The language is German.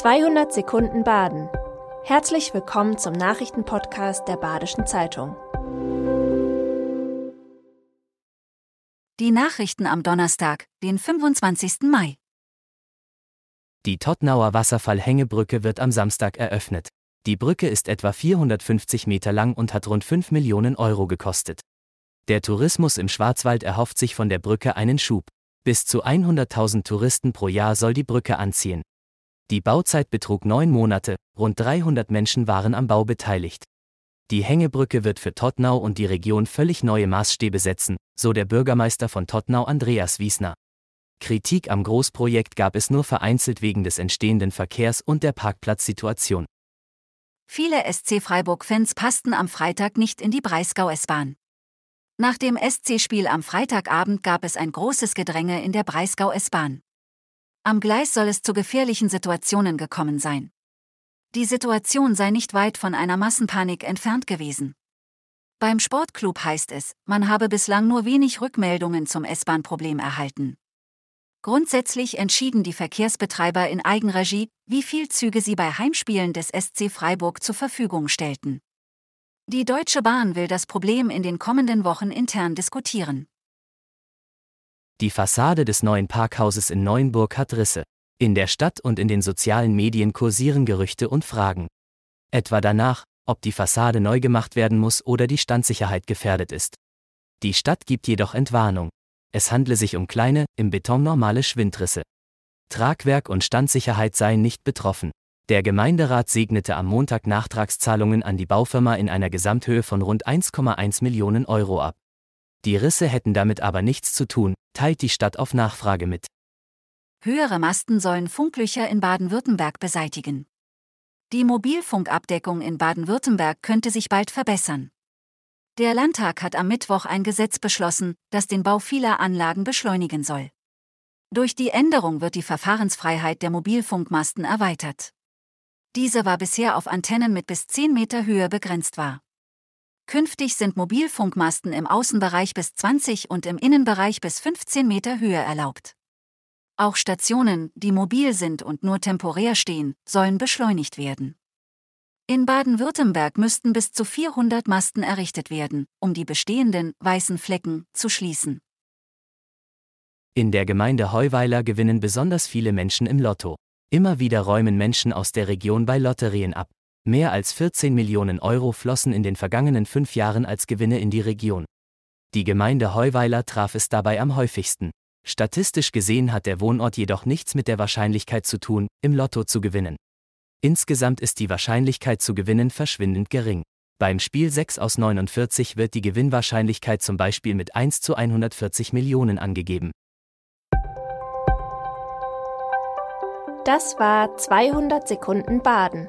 200 Sekunden Baden. Herzlich willkommen zum Nachrichtenpodcast der Badischen Zeitung. Die Nachrichten am Donnerstag, den 25. Mai. Die Tottnauer Wasserfallhängebrücke wird am Samstag eröffnet. Die Brücke ist etwa 450 Meter lang und hat rund 5 Millionen Euro gekostet. Der Tourismus im Schwarzwald erhofft sich von der Brücke einen Schub. Bis zu 100.000 Touristen pro Jahr soll die Brücke anziehen. Die Bauzeit betrug neun Monate, rund 300 Menschen waren am Bau beteiligt. Die Hängebrücke wird für Tottnau und die Region völlig neue Maßstäbe setzen, so der Bürgermeister von Tottnau Andreas Wiesner. Kritik am Großprojekt gab es nur vereinzelt wegen des entstehenden Verkehrs und der Parkplatzsituation. Viele SC Freiburg-Fans passten am Freitag nicht in die Breisgau-S-Bahn. Nach dem SC-Spiel am Freitagabend gab es ein großes Gedränge in der Breisgau-S-Bahn. Am Gleis soll es zu gefährlichen Situationen gekommen sein. Die Situation sei nicht weit von einer Massenpanik entfernt gewesen. Beim Sportclub heißt es, man habe bislang nur wenig Rückmeldungen zum S-Bahn-Problem erhalten. Grundsätzlich entschieden die Verkehrsbetreiber in Eigenregie, wie viel Züge sie bei Heimspielen des SC Freiburg zur Verfügung stellten. Die Deutsche Bahn will das Problem in den kommenden Wochen intern diskutieren. Die Fassade des neuen Parkhauses in Neuenburg hat Risse. In der Stadt und in den sozialen Medien kursieren Gerüchte und Fragen. Etwa danach, ob die Fassade neu gemacht werden muss oder die Standsicherheit gefährdet ist. Die Stadt gibt jedoch Entwarnung. Es handle sich um kleine, im Beton normale Schwindrisse. Tragwerk und Standsicherheit seien nicht betroffen. Der Gemeinderat segnete am Montag Nachtragszahlungen an die Baufirma in einer Gesamthöhe von rund 1,1 Millionen Euro ab. Die Risse hätten damit aber nichts zu tun, teilt die Stadt auf Nachfrage mit. Höhere Masten sollen Funklöcher in Baden-Württemberg beseitigen. Die Mobilfunkabdeckung in Baden-Württemberg könnte sich bald verbessern. Der Landtag hat am Mittwoch ein Gesetz beschlossen, das den Bau vieler Anlagen beschleunigen soll. Durch die Änderung wird die Verfahrensfreiheit der Mobilfunkmasten erweitert. Diese war bisher auf Antennen mit bis 10 Meter Höhe begrenzt war. Künftig sind Mobilfunkmasten im Außenbereich bis 20 und im Innenbereich bis 15 Meter Höhe erlaubt. Auch Stationen, die mobil sind und nur temporär stehen, sollen beschleunigt werden. In Baden-Württemberg müssten bis zu 400 Masten errichtet werden, um die bestehenden weißen Flecken zu schließen. In der Gemeinde Heuweiler gewinnen besonders viele Menschen im Lotto. Immer wieder räumen Menschen aus der Region bei Lotterien ab. Mehr als 14 Millionen Euro flossen in den vergangenen fünf Jahren als Gewinne in die Region. Die Gemeinde Heuweiler traf es dabei am häufigsten. Statistisch gesehen hat der Wohnort jedoch nichts mit der Wahrscheinlichkeit zu tun, im Lotto zu gewinnen. Insgesamt ist die Wahrscheinlichkeit zu gewinnen verschwindend gering. Beim Spiel 6 aus 49 wird die Gewinnwahrscheinlichkeit zum Beispiel mit 1 zu 140 Millionen angegeben. Das war 200 Sekunden Baden.